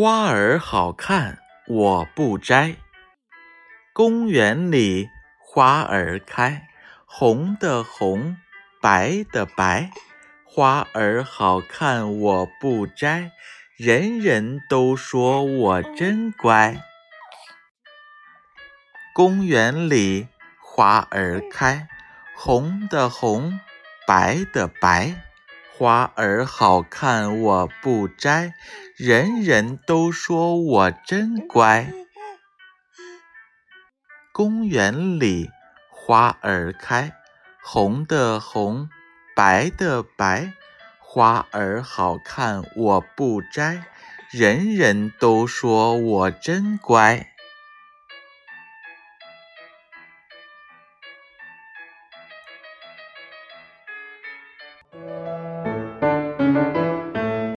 花儿好看，我不摘。公园里花儿开，红的红，白的白。花儿好看，我不摘。人人都说我真乖。公园里花儿开，红的红，白的白。花儿好看，我不摘，人人都说我真乖。公园里花儿开，红的红，白的白。花儿好看，我不摘，人人都说我真乖。